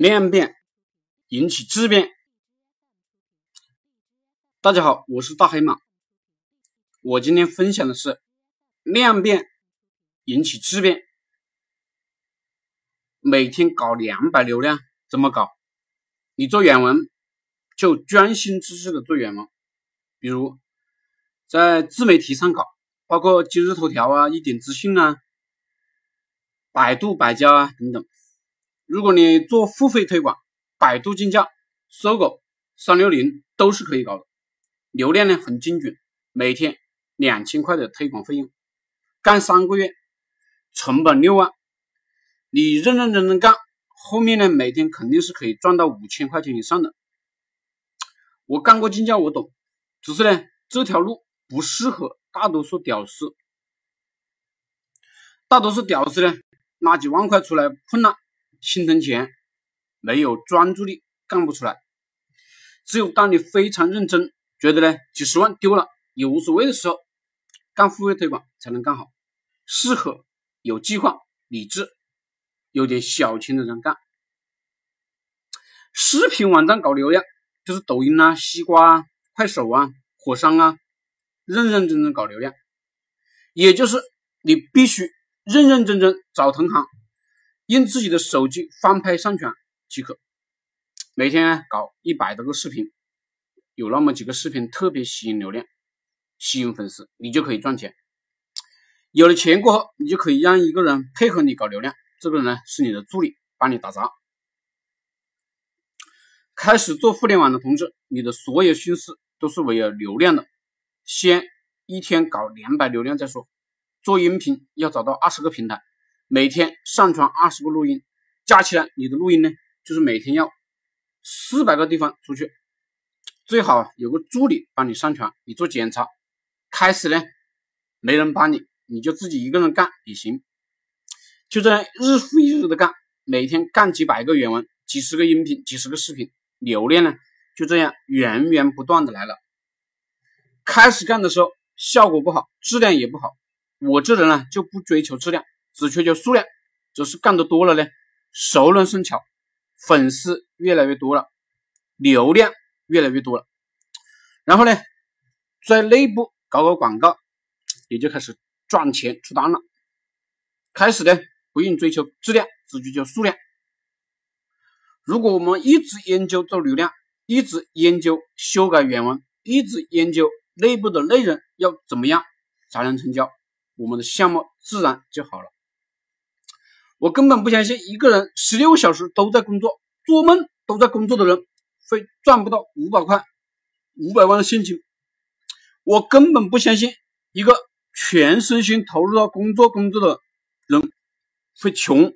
量变引起质变。大家好，我是大黑马。我今天分享的是量变引起质变。每天搞两百流量怎么搞？你做原文就专心致志的做原文，比如在自媒体上搞，包括今日头条啊、一点资讯啊、百度百家啊等等。如果你做付费推广，百度竞价、搜狗、三六零都是可以搞的，流量呢很精准，每天两千块的推广费用，干三个月，成本六万，你认认真真干，后面呢每天肯定是可以赚到五千块钱以上的。我干过竞价，我懂，只是呢这条路不适合大多数屌丝，大多数屌丝呢拿几万块出来混了。心疼钱，没有专注力干不出来。只有当你非常认真，觉得呢几十万丢了也无所谓的时候，干付费推广才能干好。适合有计划、理智、有点小钱的人干。视频网站搞流量，就是抖音啊、西瓜啊、快手啊、火山啊，认认真真搞流量，也就是你必须认认真真找同行。用自己的手机翻拍上传即可，每天搞一百多个视频，有那么几个视频特别吸引流量、吸引粉丝，你就可以赚钱。有了钱过后，你就可以让一个人配合你搞流量，这个人呢是你的助理，帮你打杂。开始做互联网的同志，你的所有心思都是围绕流量的，先一天搞两百流量再说。做音频要找到二十个平台。每天上传二十个录音，加起来你的录音呢，就是每天要四百个地方出去，最好有个助理帮你上传，你做检查。开始呢，没人帮你，你就自己一个人干也行。就这样日复一日的干，每天干几百个原文，几十个音频，几十个视频，流量呢就这样源源不断的来了。开始干的时候效果不好，质量也不好，我这人呢就不追求质量。只追求数量，只是干的多了呢，熟能生巧，粉丝越来越多了，流量越来越多了，然后呢，在内部搞搞广告，也就开始赚钱出单了。开始呢，不用追求质量，只追求数量。如果我们一直研究做流量，一直研究修改原文，一直研究内部的内容要怎么样才能成交，我们的项目自然就好了。我根本不相信一个人十六小时都在工作，做梦都在工作的人会赚不到五百块、五百万的现金。我根本不相信一个全身心投入到工作工作的人会穷